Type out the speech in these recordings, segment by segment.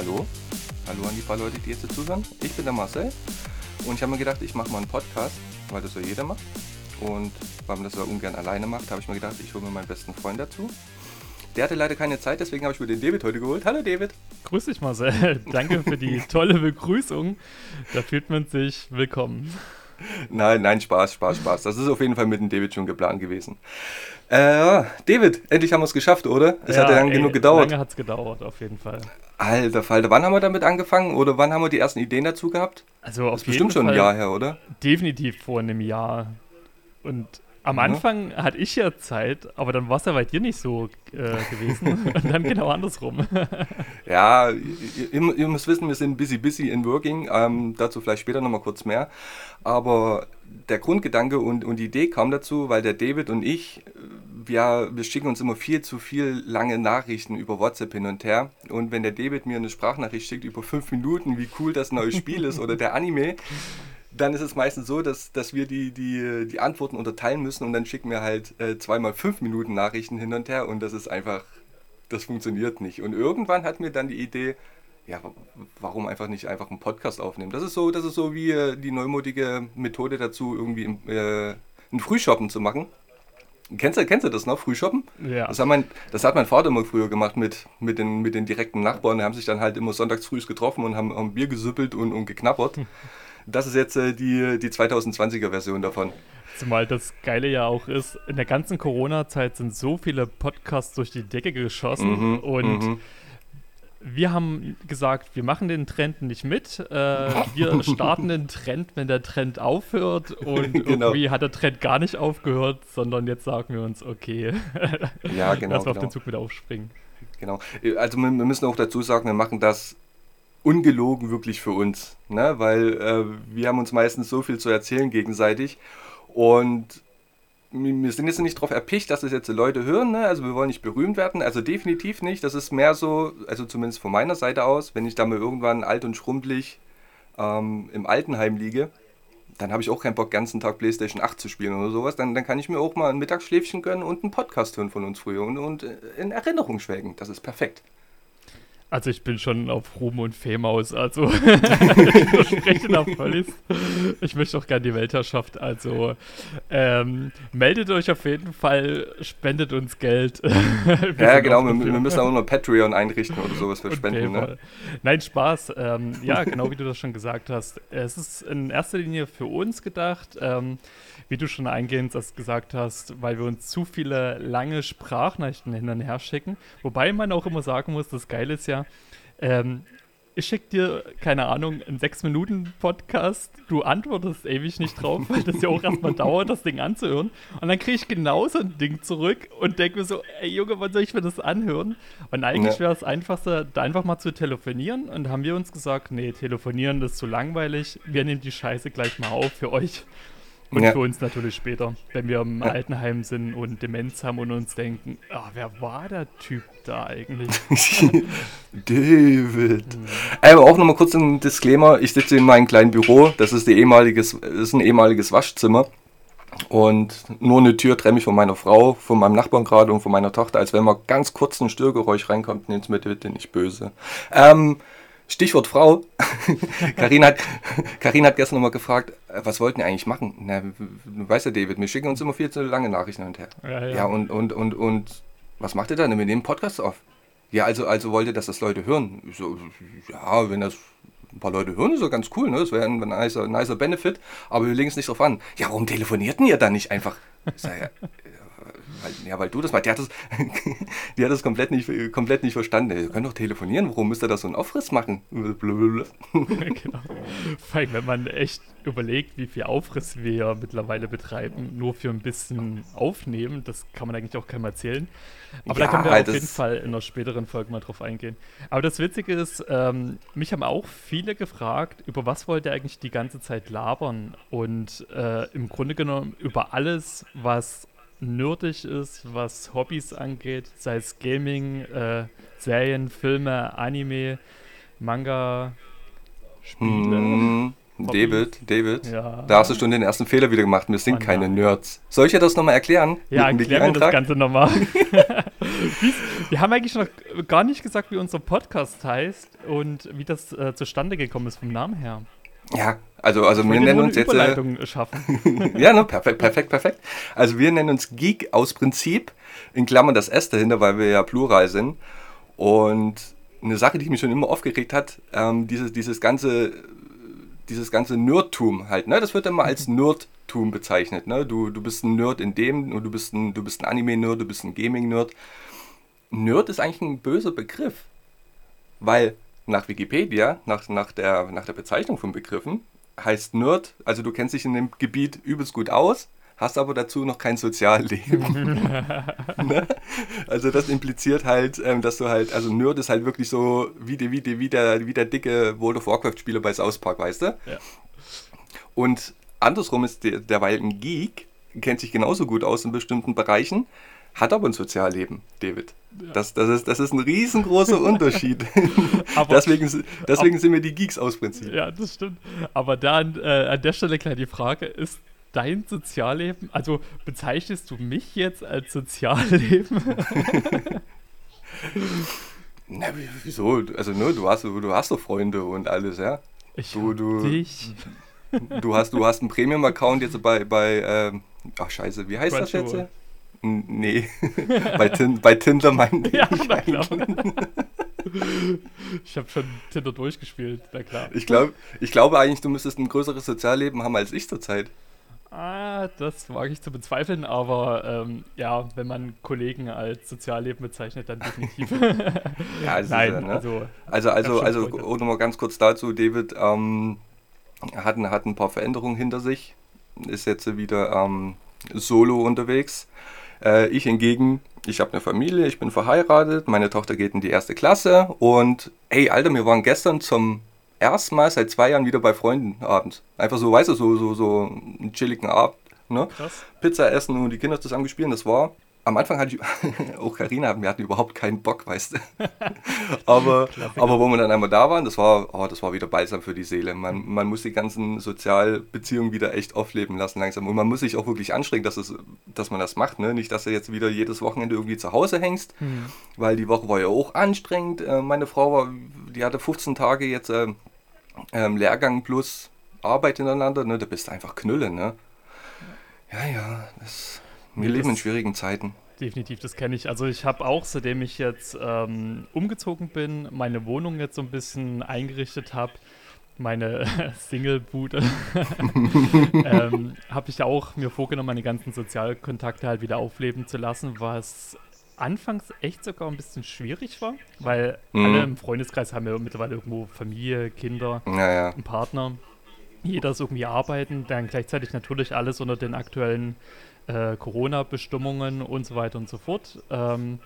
hallo. Hallo an die paar Leute, die jetzt zuhören. Ich bin der Marcel und ich habe mir gedacht, ich mache mal einen Podcast, weil das ja jeder macht. Und weil man das ja ungern alleine macht, habe ich mir gedacht, ich hole mir meinen besten Freund dazu. Der hatte leider keine Zeit, deswegen habe ich mir den David heute geholt. Hallo David. Grüß dich Marcel. Danke für die tolle Begrüßung. Da fühlt man sich willkommen. Nein, nein, Spaß, Spaß, Spaß. Das ist auf jeden Fall mit dem David schon geplant gewesen. Äh, David, endlich haben wir es geschafft, oder? Es ja, hat ja lang ey, genug gedauert. Lange hat es gedauert, auf jeden Fall. Alter Falter, wann haben wir damit angefangen oder wann haben wir die ersten Ideen dazu gehabt? Also Das auf ist jeden bestimmt schon ein Jahr her, oder? Definitiv vor einem Jahr. Und am. Anfang hatte ich ja Zeit, aber dann war es ja bei dir nicht so äh, gewesen. Und dann genau andersrum. Ja, ihr, ihr, müsst wissen, wir sind busy, busy in working. Ähm, dazu vielleicht später nochmal kurz mehr. Aber der Grundgedanke und, und die Idee kam dazu, weil der David und ich, wir, wir schicken uns immer viel zu viel lange Nachrichten über WhatsApp hin und her. Und wenn der David mir eine Sprachnachricht schickt über fünf Minuten, wie cool das neue Spiel ist oder der Anime, dann ist es meistens so, dass, dass wir die, die, die Antworten unterteilen müssen und dann schicken wir halt äh, zweimal fünf Minuten Nachrichten hin und her und das ist einfach, das funktioniert nicht. Und irgendwann hat mir dann die Idee, ja, wa- warum einfach nicht einfach einen Podcast aufnehmen? Das ist so, das ist so wie äh, die neumodige Methode dazu, irgendwie im, äh, ein Frühshoppen zu machen. Kennst du, kennst du das noch, Frühshoppen? ja. Das hat, mein, das hat mein Vater immer früher gemacht mit, mit, den, mit den direkten Nachbarn. Die haben sich dann halt immer sonntags früh getroffen und haben, haben Bier gesüppelt und, und geknabbert. Das ist jetzt äh, die, die 2020er Version davon. Zumal das Geile ja auch ist, in der ganzen Corona-Zeit sind so viele Podcasts durch die Decke geschossen Mhm, und mhm. wir haben gesagt, wir machen den Trend nicht mit. Äh, wir starten den Trend, wenn der Trend aufhört. Und Genau. irgendwie hat der Trend gar nicht aufgehört, sondern jetzt sagen wir uns, okay, Ja, genau. lass auf genau. den Zug wieder aufspringen. Genau. Also wir, wir müssen auch dazu sagen, wir machen das ungelogen wirklich für uns, ne? weil äh, wir haben uns meistens so viel zu erzählen gegenseitig und wir sind jetzt nicht darauf erpicht, dass das jetzt die Leute hören, ne? also wir wollen nicht berühmt werden, also definitiv nicht, das ist mehr so, also zumindest von meiner Seite aus, wenn ich da mal irgendwann alt und schrumpelig ähm, im Altenheim liege, dann habe ich auch keinen Bock, ganzen Tag Playstation 8 zu spielen oder sowas. Dann, dann kann ich mir auch mal ein Mittagsschläfchen gönnen und einen Podcast hören von uns früher und, und in Erinnerung schwelgen. Das ist perfekt. Also ich bin schon auf Ruhm und Fame aus, also ich verspreche völlig. Ich möchte auch gerne die Weltherrschaft, also ähm, meldet euch auf jeden Fall, spendet uns Geld. Ja, genau. Wir, wir müssen auch noch Patreon einrichten oder sowas für Spenden. Ne? Nein, Spaß. Ähm, ja, genau wie du das schon gesagt hast. Es ist in erster Linie für uns gedacht, ähm, wie du schon eingehend das gesagt hast, weil wir uns zu viele lange Sprachnachrichten hin und her schicken. Wobei man auch immer sagen muss, das Geile ist ja, ähm, ich schicke dir, keine Ahnung, einen 6-Minuten-Podcast, du antwortest ewig nicht drauf, weil das ja auch erstmal dauert, das Ding anzuhören. Und dann kriege ich genauso ein Ding zurück und denke mir so, ey Junge, wann soll ich mir das anhören? Und eigentlich Ja. wäre es einfachster, da einfach mal zu telefonieren. Und haben wir uns gesagt, nee, telefonieren das ist zu langweilig. Wir nehmen die Scheiße gleich mal auf für euch. Und Ja. für uns natürlich später, wenn wir im Ja. Altenheim sind und Demenz haben und uns denken, ah, wer war der Typ da eigentlich? David. Äh, auch nochmal kurz ein Disclaimer. Ich sitze in meinem kleinen Büro. Das ist, ehemaliges, das ist ein ehemaliges Waschzimmer. Und nur eine Tür trenne mich von meiner Frau, von meinem Nachbarn gerade und von meiner Tochter. Als wenn mal ganz kurz ein Störgeräusch reinkommt, nehmt es mir bitte nicht böse. Ähm, Stichwort Frau. Karin hat, Karin hat gestern nochmal gefragt, äh, was wollten die eigentlich machen? Na, weißt du, David, wir schicken uns immer viel zu lange Nachrichten hin und her. Ja, Ja, und, und, und, und was macht ihr dann? Wir nehmen Podcasts auf. Ja, also, also wollt ihr, dass das Leute hören? So, ja, wenn das ein paar Leute hören, ist ja ganz cool, ne? Das wäre ein nicer, nicer Benefit, aber wir legen es nicht drauf an. Ja, warum telefonierten ihr dann nicht einfach? Ich sag, ja, weil, ja, weil du das mal, die hat das, die hat das komplett nicht, komplett nicht verstanden. Ihr könnt doch telefonieren, warum müsst ihr da so einen Aufriss machen? Blablabla. genau. Vor allem, wenn man echt überlegt, wie viel Aufriss wir mittlerweile betreiben, nur für ein bisschen aufnehmen, das kann man eigentlich auch keinem erzählen. Aber Ja, da können wir auf das- jeden Fall in einer späteren Folge mal drauf eingehen. Aber das Witzige ist, ähm, mich haben auch viele gefragt, über was wollt ihr eigentlich die ganze Zeit labern? Und äh, im Grunde genommen über alles, was nerdig ist, was Hobbys angeht, sei es Gaming, äh, Serien, Filme, Anime, Manga, Spiele. Hm, David, David, Ja. da hast du schon den ersten Fehler wieder gemacht. Wir sind Oh keine nein. Nerds. Soll ich dir das nochmal erklären? Ja, erklär mir das? Ganze nochmal. Wir haben eigentlich noch gar nicht gesagt, wie unser Podcast heißt und wie das äh, zustande gekommen ist vom Namen her. Ja, also, also wir nennen uns jetzt. Äh, Überleitung schaffen. ja, ne, perfekt, perfekt, perfekt. Also wir nennen uns Geek aus Prinzip, in Klammern das S dahinter, weil wir ja plural sind. Und eine Sache, die mich schon immer aufgeregt hat, ähm, dieses, dieses ganze, dieses ganze Nerdtum halt, ne? Das wird immer als Nerdtum bezeichnet, ne? Du, du bist ein Nerd in dem und du bist ein, du bist ein Anime-Nerd, du bist ein Gaming-Nerd. Nerd ist eigentlich ein böser Begriff, weil nach Wikipedia, nach, nach, der, nach der Bezeichnung von Begriffen, heißt Nerd, also du kennst dich in dem Gebiet übelst gut aus, hast aber dazu noch kein Sozialleben. ne? Also das impliziert halt, ähm, dass du halt, also Nerd ist halt wirklich so wie, die, wie, die, wie, der, wie der dicke World of Warcraft-Spieler bei South Park, weißt du? Ja. Und andersrum ist der, derweil ein Geek, kennt sich genauso gut aus in bestimmten Bereichen, hat aber ein Sozialleben, David. Das, das, ist, das ist ein riesengroßer Unterschied. Aber- deswegen deswegen sind wir die Geeks aus Prinzip. Ja, das stimmt. Aber dann äh, an der Stelle gleich die Frage, ist dein Sozialleben, also bezeichnest du mich jetzt als Sozialleben? Na, wie- wieso? Also, ne, du hast, du hast doch Freunde und alles, ja. Ich Du- du- dich. Du hast, du hast einen Premium-Account jetzt bei, bei ähm, ach scheiße, wie heißt das jetzt? Nee, bei, Tin, bei Tinder meinte Ja, ich na klar. Ich habe schon Tinder durchgespielt, na klar. Ich, glaub, ich glaube eigentlich, du müsstest ein größeres Sozialleben haben als ich zurzeit. Ah, das wage ich zu bezweifeln, aber ähm, ja, wenn man Kollegen als Sozialleben bezeichnet, dann definitiv. Ja, Nein, ja, ne? also Also, also, also Freunde. oh, nochmal ganz kurz dazu, David ähm, hat, ein- hat ein paar Veränderungen hinter sich, ist jetzt wieder ähm, solo unterwegs. Äh, ich hingegen, ich habe eine Familie, ich bin verheiratet, meine Tochter geht in die erste Klasse und ey, Alter, wir waren gestern zum ersten Mal seit zwei Jahren wieder bei Freunden abends. Einfach so, weißt du, so, so, so einen chilligen Abend, ne? krass. Pizza essen und die Kinder zusammen gespielt. Das war. Am Anfang hatte ich, auch Karina, wir hatten überhaupt keinen Bock, weißt du. aber, aber wo wir dann einmal da waren, das war, oh, das war wieder balsam für die Seele. Man, man muss die ganzen Sozialbeziehungen wieder echt aufleben lassen langsam. Und man muss sich auch wirklich anstrengen, dass, es, dass man das macht. Ne? Nicht, dass du jetzt wieder jedes Wochenende irgendwie zu Hause hängst, Hm. weil die Woche war ja auch anstrengend. Äh, meine Frau war, die hatte 15 Tage jetzt ähm, ähm, Lehrgang plus Arbeit hintereinander. Ne? Da bist du einfach Knülle, ne? Ja, ja, das, wir Nee, leben in das- schwierigen Zeiten. Definitiv, das kenne ich. Also ich habe auch, seitdem ich jetzt ähm, umgezogen bin, meine Wohnung jetzt so ein bisschen eingerichtet habe, meine Single-Bude, ähm, habe ich auch mir vorgenommen, meine ganzen Sozialkontakte halt wieder aufleben zu lassen, was anfangs echt sogar ein bisschen schwierig war, weil Mhm. alle im Freundeskreis haben ja mittlerweile irgendwo Familie, Kinder, Naja, einen Partner. Jeder ist irgendwie arbeiten, dann gleichzeitig natürlich alles unter den aktuellen äh, Corona-Bestimmungen und so weiter und so fort. Ähm,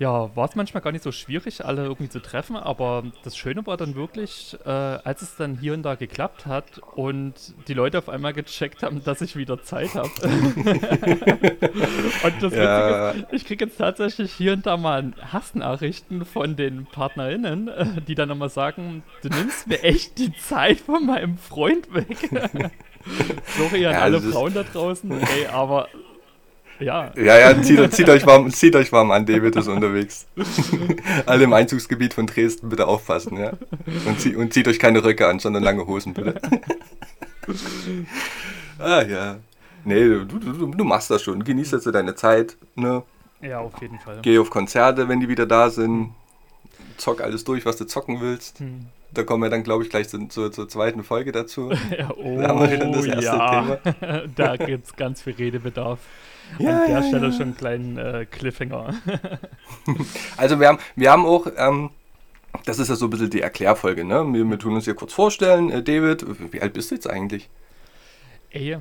ja, war es manchmal gar nicht so schwierig, alle irgendwie zu treffen, aber das Schöne war dann wirklich, äh, als es dann hier und da geklappt hat und die Leute auf einmal gecheckt haben, dass ich wieder Zeit habe. und das Ja. Witzige ist, ich kriege jetzt tatsächlich hier und da mal Hassnachrichten von den PartnerInnen, äh, die dann immer sagen, du nimmst mir echt die Zeit von meinem Freund weg. Sorry an Ja, alle Frauen da draußen, ey, aber ja, ja, ja, zieht, zieht, euch warm, zieht euch warm an, David ist unterwegs. Alle im Einzugsgebiet von Dresden bitte aufpassen, ja. Und, zie und zieht euch keine Röcke an, sondern lange Hosen, bitte. ah, ja. Nee, du, du, du, machst das schon. Genieß jetzt deine Zeit, ne? ja, auf jeden Fall. Geh auf Konzerte, wenn die wieder da sind. Zock alles durch, was du zocken willst. Hm. Da kommen wir dann, glaube ich, gleich zur, zur, zur zweiten Folge dazu. Ja, oh, Da haben wir schon das erste ja. da gibt es ganz viel Redebedarf. Ja, An der ja, Stelle ja. schon einen kleinen äh, Cliffhanger. Also wir haben, wir haben auch, ähm, das ist ja so ein bisschen die Erklärfolge, ne? Wir, wir tun uns hier kurz vorstellen. Äh, David, wie alt bist du jetzt eigentlich? Ey.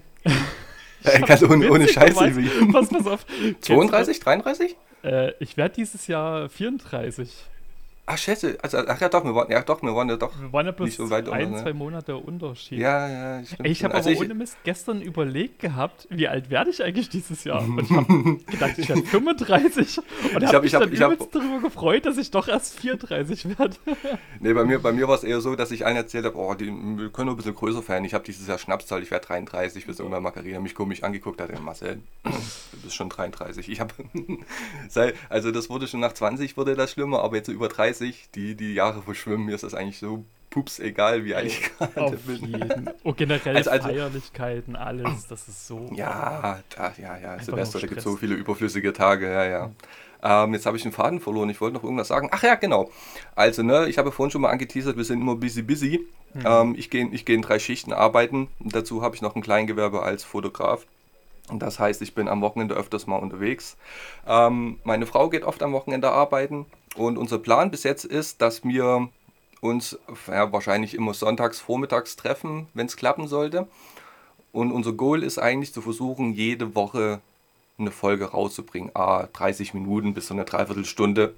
Äh, ganz ohne, ohne Scheiße. Pass, pass auf. 32, 33? Äh, ich werde dieses Jahr 34. Ach, schätze, also, ach ja, doch, wir waren ja, doch, wir waren ja doch. Wir waren ja bloß so weit ein, unter, ne? zwei Monate Unterschied. Ja, ja, stimmt. Ich habe also aber ohne Mist gestern überlegt gehabt, wie alt werde ich eigentlich dieses Jahr? Und ich habe gedacht, ich werde 35 und habe mich hab, dann ich hab, darüber gefreut, dass ich doch erst 34 werde. nee, bei mir, bei mir war es eher so, dass ich einen erzählt habe, oh, die, wir können nur ein bisschen größer feiern. Ich habe dieses Jahr Schnapszahl, ich werde 33, bis irgendwann Margarina mich komisch angeguckt hat, Marcel, du bist schon 33. Ich habe, also das wurde schon nach 20 wurde das schlimmer, aber jetzt so über 30, die, die Jahre verschwimmen. Mir ist das eigentlich so pups egal, wie alt ich gerade bin. Jeden. Und generell also, also, Feierlichkeiten, alles, das ist so. Ja, da, ja, ja. Silvester, da gibt es so viele überflüssige Tage, ja, ja. Ähm, jetzt habe ich den Faden verloren. Ich wollte noch irgendwas sagen. Ach ja, genau. Also, ne, ich habe vorhin schon mal angeteasert, wir sind immer busy, busy. Mhm. Ähm, ich gehe ich geh in drei Schichten arbeiten. dazu habe ich noch ein Kleingewerbe als Fotograf. Das heißt, ich bin am Wochenende öfters mal unterwegs. Ähm, meine Frau geht oft am Wochenende arbeiten und unser Plan bis jetzt ist, dass wir uns ja, wahrscheinlich immer sonntags vormittags treffen, wenn es klappen sollte. Und unser Goal ist eigentlich zu versuchen, jede Woche eine Folge rauszubringen. Ah, 30 Minuten bis so eine Dreiviertelstunde.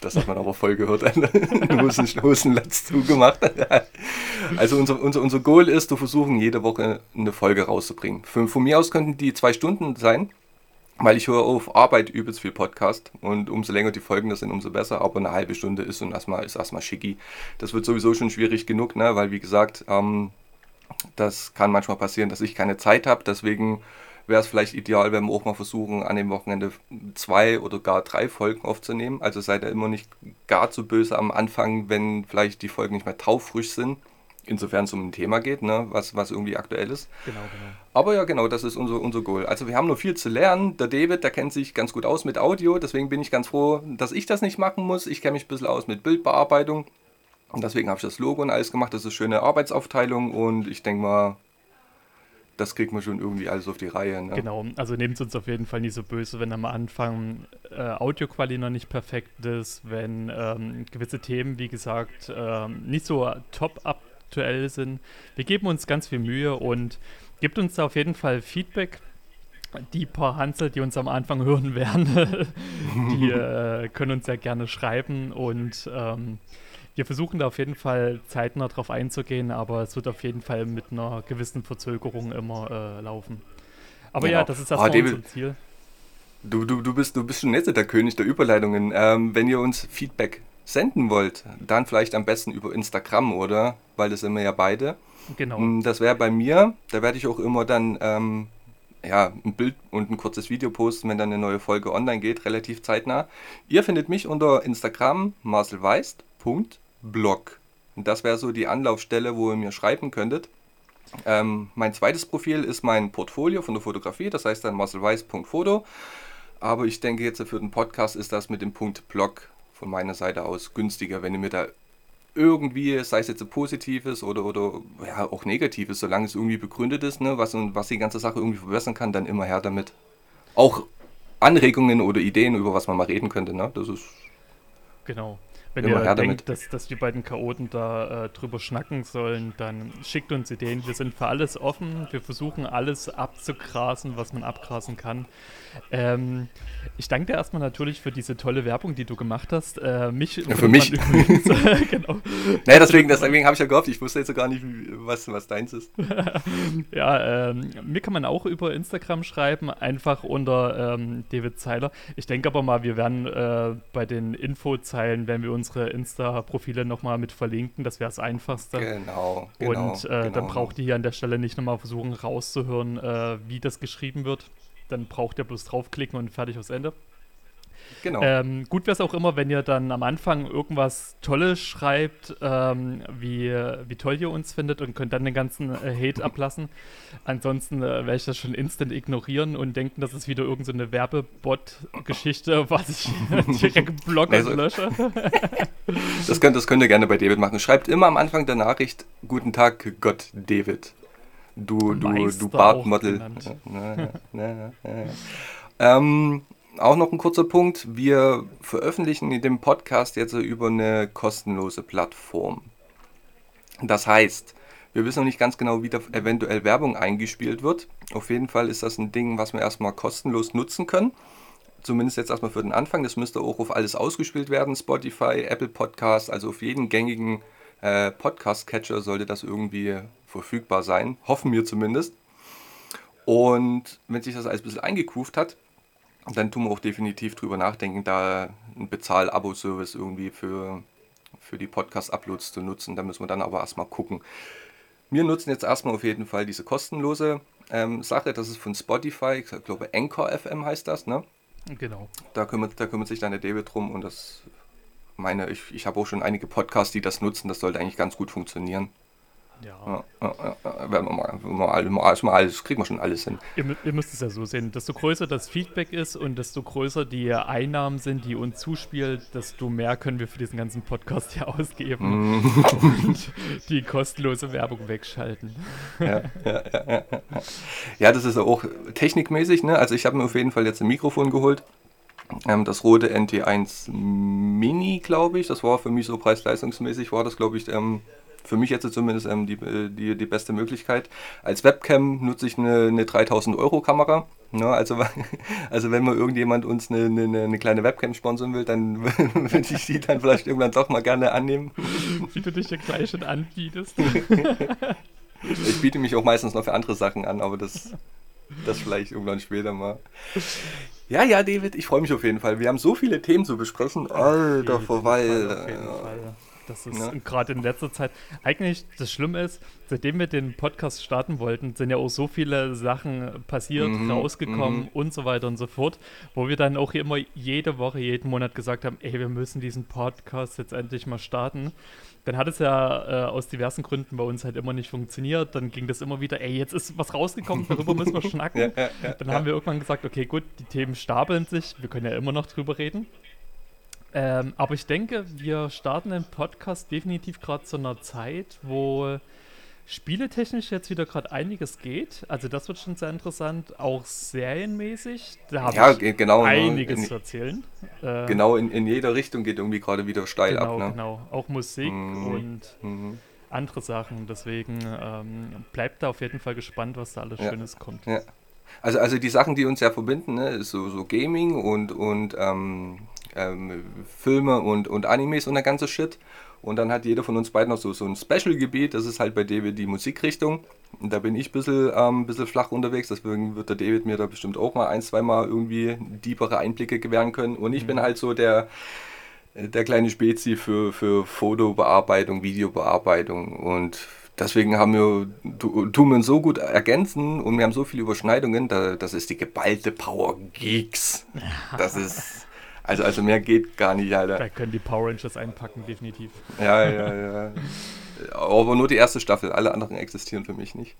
Das hat man aber voll gehört. Hosen, Hosenlatz zugemacht. Also unser, unser, unser Goal ist, zu versuchen, jede Woche eine Folge rauszubringen. Von mir aus könnten die zwei Stunden sein weil ich höre auf Arbeit übelst viel Podcast und umso länger die Folgen das sind, umso besser. Aber eine halbe Stunde ist und erstmal ist erstmal schicki. Das wird sowieso schon schwierig genug, ne? weil wie gesagt, ähm, das kann manchmal passieren, dass ich keine Zeit habe. Deswegen wäre es vielleicht ideal, wenn wir auch mal versuchen, an dem Wochenende zwei oder gar drei Folgen aufzunehmen. Also seid ihr immer nicht gar zu böse am Anfang, wenn vielleicht die Folgen nicht mehr taufrisch sind insofern es um ein Thema geht, ne, was, was irgendwie aktuell ist. Genau, genau. Aber ja, genau, das ist unser, unser Goal. Also wir haben noch viel zu lernen. Der David, der kennt sich ganz gut aus mit Audio, deswegen bin ich ganz froh, dass ich das nicht machen muss. Ich kenne mich ein bisschen aus mit Bildbearbeitung. Und deswegen habe ich das Logo und alles gemacht. Das ist eine schöne Arbeitsaufteilung und ich denke mal, das kriegt man schon irgendwie alles auf die Reihe. Ne? Genau, also nehmt es uns auf jeden Fall nicht so böse, wenn am Anfang äh, Audioqualität noch nicht perfekt ist, wenn ähm, gewisse Themen, wie gesagt, ähm, nicht so top up aktuell sind. Wir geben uns ganz viel Mühe und gibt uns da auf jeden Fall Feedback. Die paar Hansel, die uns am Anfang hören werden, die äh, können uns ja gerne schreiben und ähm, wir versuchen da auf jeden Fall zeitnah drauf einzugehen, aber es wird auf jeden Fall mit einer gewissen Verzögerung immer äh, laufen. Aber genau. ja, das ist das oh, unser Ziel. Du, du, du, bist, du bist schon jetzt der König der Überleitungen. Ähm, wenn ihr uns Feedback senden wollt, dann vielleicht am besten über Instagram, oder? Weil das sind wir ja beide. Genau. Mm, das wäre bei mir, da werde ich auch immer dann ähm, ja, ein Bild und ein kurzes Video posten, wenn dann eine neue Folge online geht, relativ zeitnah. Ihr findet mich unter Instagram marcelweist.blog. Und das wäre so die Anlaufstelle, wo ihr mir schreiben könntet. Ähm, mein zweites Profil ist mein Portfolio von der Fotografie, das heißt dann marcelweiss.foto. Aber ich denke jetzt für den Podcast ist das mit dem Punkt Blog von meiner Seite aus günstiger, wenn ihr mir da irgendwie, sei es jetzt Positives oder, oder ja, auch Negatives, solange es irgendwie begründet ist, ne, was, was die ganze Sache irgendwie verbessern kann, dann immer her damit. Auch Anregungen oder Ideen, über was man mal reden könnte, ne? Das ist. Genau. Wenn Immer ihr denkt, dass, dass die beiden Chaoten da äh, drüber schnacken sollen, dann schickt uns Ideen. Wir sind für alles offen. Wir versuchen alles abzugrasen, was man abgrasen kann. Ähm, ich danke dir erstmal natürlich für diese tolle Werbung, die du gemacht hast. Äh, mich ja, für mich. Übrigens, genau. Naja, deswegen, deswegen habe ich ja gehofft. Ich wusste jetzt gar nicht, was, was deins ist. ja, ähm, mir kann man auch über Instagram schreiben, einfach unter ähm, David Zeiler. Ich denke aber mal, wir werden äh, bei den Infozeilen, wenn wir uns unsere Insta-Profile nochmal mit verlinken. Das wäre das Einfachste. Genau. genau und äh, genau. dann braucht ihr hier an der Stelle nicht nochmal versuchen rauszuhören, äh, wie das geschrieben wird. Dann braucht ihr bloß draufklicken und fertig aufs Ende. Genau. Ähm, gut wäre es auch immer, wenn ihr dann am Anfang irgendwas Tolles schreibt, ähm, wie, wie toll ihr uns findet und könnt dann den ganzen äh, Hate ablassen. Ansonsten äh, werde ich das schon instant ignorieren und denken, das ist wieder irgendeine so Werbebot-Geschichte, was ich direkt blogge also, lösche. das, könnt, das könnt ihr gerne bei David machen. Schreibt immer am Anfang der Nachricht, guten Tag, Gott, David. Du, du, du Bartmodel. ähm, auch noch ein kurzer Punkt. Wir veröffentlichen in dem Podcast jetzt über eine kostenlose Plattform. Das heißt, wir wissen noch nicht ganz genau, wie da eventuell Werbung eingespielt wird. Auf jeden Fall ist das ein Ding, was wir erstmal kostenlos nutzen können. Zumindest jetzt erstmal für den Anfang. Das müsste auch auf alles ausgespielt werden. Spotify, Apple Podcast, also auf jeden gängigen äh, Podcast-Catcher sollte das irgendwie verfügbar sein. Hoffen wir zumindest. Und wenn sich das alles ein bisschen eingekuft hat, dann tun wir auch definitiv drüber nachdenken, da ein Bezahl-Abo-Service irgendwie für, für die Podcast-Uploads zu nutzen. Da müssen wir dann aber erstmal gucken. Wir nutzen jetzt erstmal auf jeden Fall diese kostenlose ähm, Sache. Das ist von Spotify. Ich glaube, Anchor FM heißt das, ne? Genau. Da kümmert, da kümmert sich dann der David drum und das meine, ich, ich habe auch schon einige Podcasts, die das nutzen. Das sollte eigentlich ganz gut funktionieren. Ja. ja, ja, ja werden wir mal, mal, mal, mal alles, kriegen wir schon alles hin. Ihr, ihr, müsst es ja so sehen, desto größer das Feedback ist und desto größer die Einnahmen sind, die uns zuspielt, desto mehr können wir für diesen ganzen Podcast hier ausgeben mm. und die kostenlose Werbung wegschalten. Ja, ja, ja, ja, das ist auch technikmäßig, ne? Also ich habe mir auf jeden Fall jetzt ein Mikrofon geholt. Ähm, das rote NT1 Mini, glaube ich, das war für mich so preis-leistungsmäßig, war das, glaube ich, ähm, für mich jetzt zumindest ähm, die, die, die beste Möglichkeit. Als Webcam nutze ich eine, eine 3000 Euro Kamera. Ne, also, also wenn mal irgendjemand uns eine, eine, eine kleine Webcam sponsern will, dann würde ich die dann vielleicht irgendwann doch mal gerne annehmen. Wie du dich ja gleich schon anbietest. ich biete mich auch meistens noch für andere Sachen an, aber das, das vielleicht irgendwann später mal. Ja, ja, David, ich freue mich auf jeden Fall. Wir haben so viele Themen zu besprechen. Alter Verweil. Auf jeden Fall. Das ist ja. gerade in letzter Zeit. Eigentlich, das Schlimme ist, seitdem wir den Podcast starten wollten, sind ja auch so viele Sachen passiert, mhm, rausgekommen mhm. und so weiter und so fort, wo wir dann auch immer jede Woche, jeden Monat gesagt haben: ey, wir müssen diesen Podcast jetzt endlich mal starten. Dann hat es ja äh, aus diversen Gründen bei uns halt immer nicht funktioniert. Dann ging das immer wieder, ey, jetzt ist was rausgekommen, darüber müssen wir schnacken. ja, ja, ja, dann haben wir irgendwann gesagt, okay, gut, die Themen stapeln sich, wir können ja immer noch drüber reden. Ähm, aber ich denke, wir starten den Podcast definitiv gerade zu einer Zeit, wo spieletechnisch jetzt wieder gerade einiges geht. Also das wird schon sehr interessant, auch serienmäßig. Da habe ja, ich genau, ne, einiges in, zu erzählen. Ähm, genau, in, in jeder Richtung geht irgendwie gerade wieder steil genau, ab. Ne? Genau, auch Musik mhm. und mhm. andere Sachen. Deswegen ähm, bleibt da auf jeden Fall gespannt, was da alles ja. Schönes kommt. Ja. Also, also die Sachen, die uns ja verbinden, ne, ist so, so Gaming und, und ähm, ähm, Filme und, und Animes und der ganze Shit. Und dann hat jeder von uns beiden noch so, so ein Special-Gebiet, das ist halt bei David die Musikrichtung. Und da bin ich ein bisschen, ähm, bisschen flach unterwegs, deswegen wird der David mir da bestimmt auch mal ein, zwei Mal irgendwie diepere Einblicke gewähren können. Und ich mhm. bin halt so der, der kleine Spezi für, für Fotobearbeitung, Videobearbeitung und deswegen haben wir, tun wir uns so gut ergänzen und wir haben so viele Überschneidungen, da, das ist die geballte Power Geeks. Das ist also, also mehr geht gar nicht, Alter. Da können die Power Rangers einpacken, definitiv. Ja, ja, ja. Aber nur die erste Staffel, alle anderen existieren für mich nicht.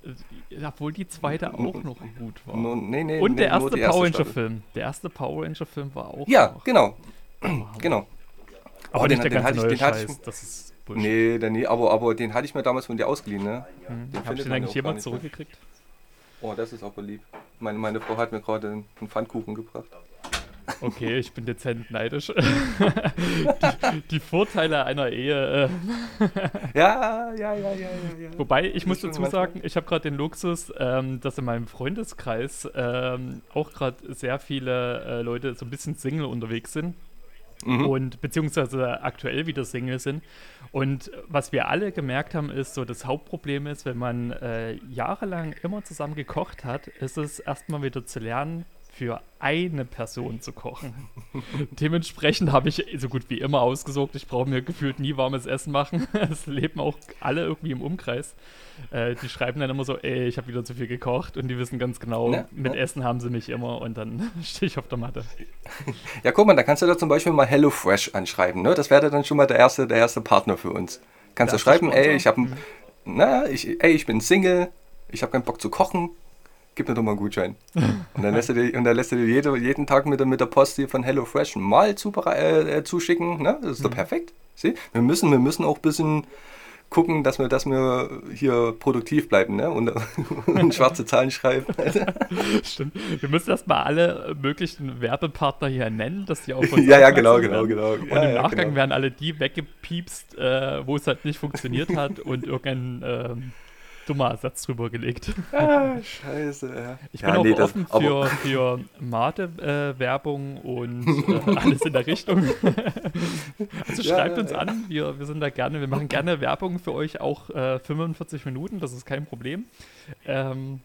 Obwohl die zweite auch noch gut war. No, nee, nee, Und der erste, erste Power Ranger-Film. Der erste Power Ranger-Film war auch. Ja, noch. genau. genau. Aber oh, nicht den, der ganze den Scheiß, ich, das ist Bullshit. Nee, der, nee aber, aber den hatte ich mir damals von dir ausgeliehen, ne? Hm. Hab ich den eigentlich jemand zurückgekriegt? Oh, das ist aber lieb. Meine, meine Frau hat mir gerade einen Pfannkuchen gebracht. Okay, ich bin dezent neidisch. die, die, Vorteile einer Ehe. Äh. ja, ja, ja, ja, ja, Wobei, ich muss dazu sagen, ich habe gerade den Luxus, ähm, dass in meinem Freundeskreis ähm, auch gerade sehr viele äh, Leute so ein bisschen Single unterwegs sind. Mhm. Und beziehungsweise aktuell wieder Single sind. Und was wir alle gemerkt haben, ist so, das Hauptproblem ist, wenn man äh, jahrelang immer zusammen gekocht hat, ist es erstmal wieder zu lernen, für eine Person zu kochen. Dementsprechend habe ich so gut wie immer ausgesorgt. Ich brauche mir gefühlt nie warmes Essen machen. Es leben auch alle irgendwie im Umkreis. Äh, die schreiben dann immer so, ey, ich habe wieder zu viel gekocht und die wissen ganz genau, ne? mit ne? Essen haben sie mich immer und dann stehe ich auf der Matte. Ja, guck mal, da kannst du da zum Beispiel mal HelloFresh anschreiben. Ne? Das wäre dann schon mal der erste, der erste Partner für uns. Kannst du schreiben, ey, ich habe, mhm. na, ich, ey, ich bin Single, ich habe keinen Bock zu kochen, gib mir doch mal einen Gutschein. Und dann lässt er dir, und dann lässt er dir jede, jeden Tag mit, mit der Post hier von HelloFresh mal zu, äh, zuschicken. Ne? Das ist doch mhm. perfekt. Sieh? Wir müssen, wir müssen auch ein bisschen gucken, dass wir, dass wir hier produktiv bleiben ne? und, und schwarze Zahlen schreiben. Stimmt. Wir müssen erstmal alle möglichen Werbepartner hier nennen, dass die auch von Ja, ja, genau, genau, genau. Und ja, im ja, Nachgang genau. werden alle die weggepiepst, äh, wo es halt nicht funktioniert hat und irgendein. Ähm, dummer Satz drüber gelegt. Ah, scheiße, ja. Ich bin ja, auch nee, das- offen aber- für, für Mate-Werbung und äh, alles in der Richtung. also Ja, schreibt ja, uns ja. an, wir, wir sind da gerne, wir machen gerne Werbung für euch, auch äh, 45 Minuten, das ist kein Problem. Ähm,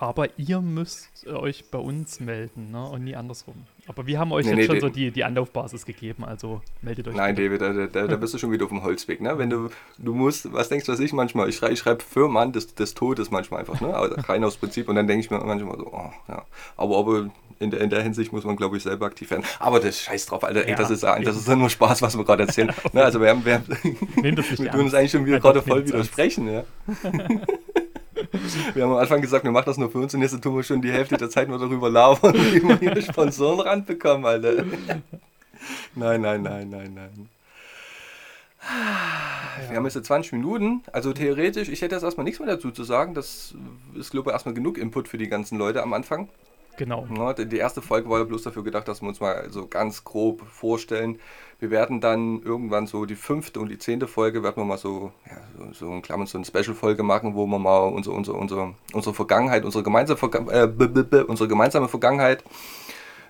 aber ihr müsst euch bei uns melden ne? und nie andersrum. Aber wir haben euch Nee, jetzt nee, schon so die, die Anlaufbasis gegeben, also meldet euch. Nein, bitte. David, da, da, da bist du schon wieder auf dem Holzweg, ne? Wenn du, du musst, was denkst du, was ich manchmal? Ich schreibe ich schreib Firmen des, des Todes manchmal einfach, ne? Also rein aus Prinzip und dann denke ich mir manchmal so, oh, ja. Aber, aber in, der, in der Hinsicht muss man, glaube ich, selber aktiv werden. Aber das scheiß drauf, Alter, ey, Ja, das ist, das ist ja nur Spaß, was wir gerade erzählen. ne? Also wir haben, wir, haben, Nehmt das nicht wir tun uns eigentlich schon wieder gerade voll widersprechen, ja. Wir haben am Anfang gesagt, wir machen das nur für uns und jetzt tun wir schon die Hälfte der Zeit nur darüber labern, wie wir hier Sponsoren ranbekommen, Alter. Nein, nein, nein, nein, nein. Wir haben jetzt so 20 Minuten, also theoretisch, ich hätte jetzt erstmal nichts mehr dazu zu sagen. Das ist, glaube ich, erstmal genug Input für die ganzen Leute am Anfang. Genau. Die die erste Folge war ja bloß dafür gedacht, dass wir uns mal so ganz grob vorstellen. Wir werden dann irgendwann so die fünfte und die zehnte Folge, werden wir mal so, ja, so, so, in Klammern, so eine Special-Folge machen, wo wir mal unsere, unsere, unsere, unsere Vergangenheit, unsere gemeinsame, Verga äh, b- b- b- unsere gemeinsame Vergangenheit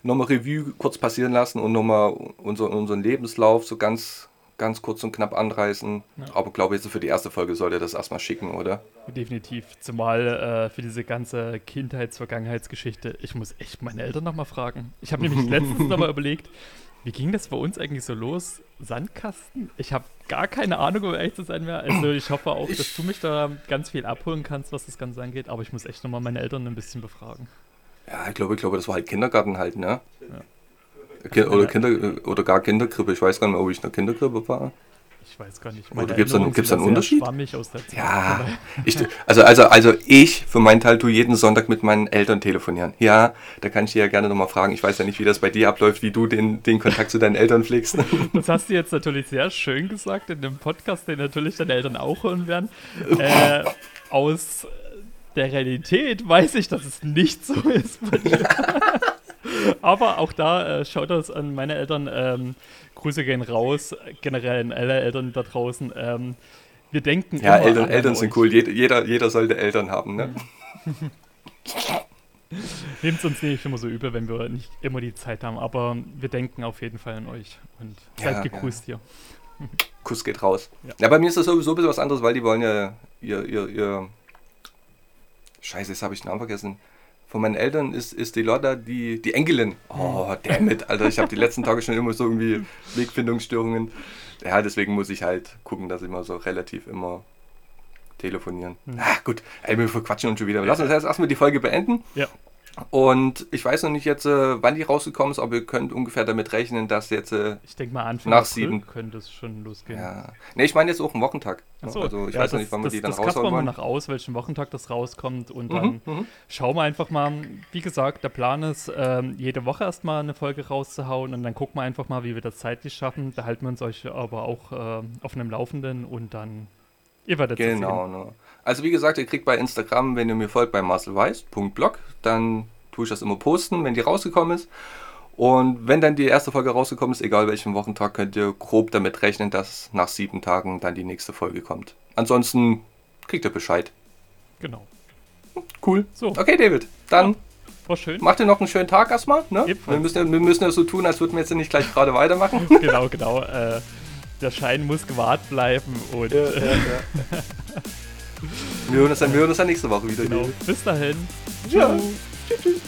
nochmal Revue kurz passieren lassen und nochmal unser, unseren Lebenslauf so ganz, ganz kurz und knapp anreißen. Ja. Aber glaube ich, für die erste Folge sollte das erstmal schicken, oder? Definitiv. Zumal äh, für diese ganze Kindheits-Vergangenheitsgeschichte, ich muss echt meine Eltern nochmal fragen. Ich habe nämlich letztens nochmal überlegt, wie ging das bei uns eigentlich so los? Sandkasten? Ich habe gar keine Ahnung, um ehrlich zu sein mehr. Also ich hoffe auch, dass du mich da ganz viel abholen kannst, was das Ganze angeht. Aber ich muss echt nochmal meine Eltern ein bisschen befragen. Ja, ich glaube, ich glaube, das war halt Kindergarten halt, ne? Ki- Oder, Kinder, oder gar Kinderkrippe. Ich weiß gar nicht mehr, ob ich in der Kinderkrippe war. Ich weiß gar nicht. Oder gibt's da- Erinnerungen gibt's da sind einen Unterschied? schwammig aus der Zeit. Ja, ich, also, also, also ich für meinen Teil tue jeden Sonntag mit meinen Eltern telefonieren. Ja, da kann ich dir ja gerne nochmal fragen. Ich weiß ja nicht, wie das bei dir abläuft, wie du den, den Kontakt zu deinen Eltern pflegst. Das hast du jetzt natürlich sehr schön gesagt in dem Podcast, den natürlich deine Eltern auch hören werden. Äh, aus der Realität weiß ich, dass es nicht so ist bei dir. Aber auch da äh, schaut das an meine Eltern. Ähm, Grüße gehen raus, generell an alle Eltern da draußen. Ähm, wir denken Ja, Eltern, Eltern sind cool. Jeder, jeder, sollte Eltern haben, ne? Nehmt es uns nicht immer so übel, wenn wir nicht immer die Zeit haben. Aber wir denken auf jeden Fall an euch. Und seid Ja, gegrüßt hier. Kuss geht raus. Ja. Ja. bei mir ist das sowieso ein bisschen was anderes, weil die wollen ja ihr, ihr, ihr Scheiße, jetzt habe ich den Namen vergessen. Von meinen Eltern ist, ist die Lotta die, die Enkelin. Oh, dammit, Alter. Ich habe die letzten Tage schon immer so irgendwie Wegfindungsstörungen. Ja, deswegen muss ich halt gucken, dass ich mal so relativ immer telefonieren. Hm. Ah, gut, ey, wir verquatschen uns schon wieder. Lass uns jetzt erstmal die Folge beenden. Ja. Und ich weiß noch nicht jetzt, äh, wann die rausgekommen ist, aber ihr könnt ungefähr damit rechnen, dass jetzt äh, Ich denke mal, Anfang Nach sieben. könnte es schon losgehen. Ja. Ne, ich meine jetzt auch einen Wochentag. Achso, also ich ja, weiß noch nicht, wann wir das, die dann raushauen wir wollen. noch aus, welchen Wochentag das rauskommt und Mhm, dann mhm. schauen wir einfach mal. Wie gesagt, der Plan ist, ähm, jede Woche erstmal eine Folge rauszuhauen und dann gucken wir einfach mal, wie wir das zeitlich schaffen. Da halten wir uns euch aber auch ähm, auf einem Laufenden und dann, ihr werdet Genau, ne. Also wie gesagt, ihr kriegt bei Instagram, wenn ihr mir folgt, bei marcelweiss.blog, dann tue ich das immer posten, wenn die rausgekommen ist. Und wenn dann die erste Folge rausgekommen ist, egal welchen Wochentag, könnt ihr grob damit rechnen, dass nach sieben Tagen dann die nächste Folge kommt. Ansonsten kriegt ihr Bescheid. Genau. Cool. So, Okay, David, dann war schön. macht ihr noch einen schönen Tag erstmal. Ne? Wir, müssen, ja- wir müssen ja so tun, als würden wir jetzt nicht gleich gerade weitermachen. genau, genau. Äh, der Schein muss gewahrt bleiben und Ja, ja, ja. wir, hören uns dann, wir hören uns dann nächste Woche wieder. genau. Bis dahin. Ja. Tschüss, tschüss.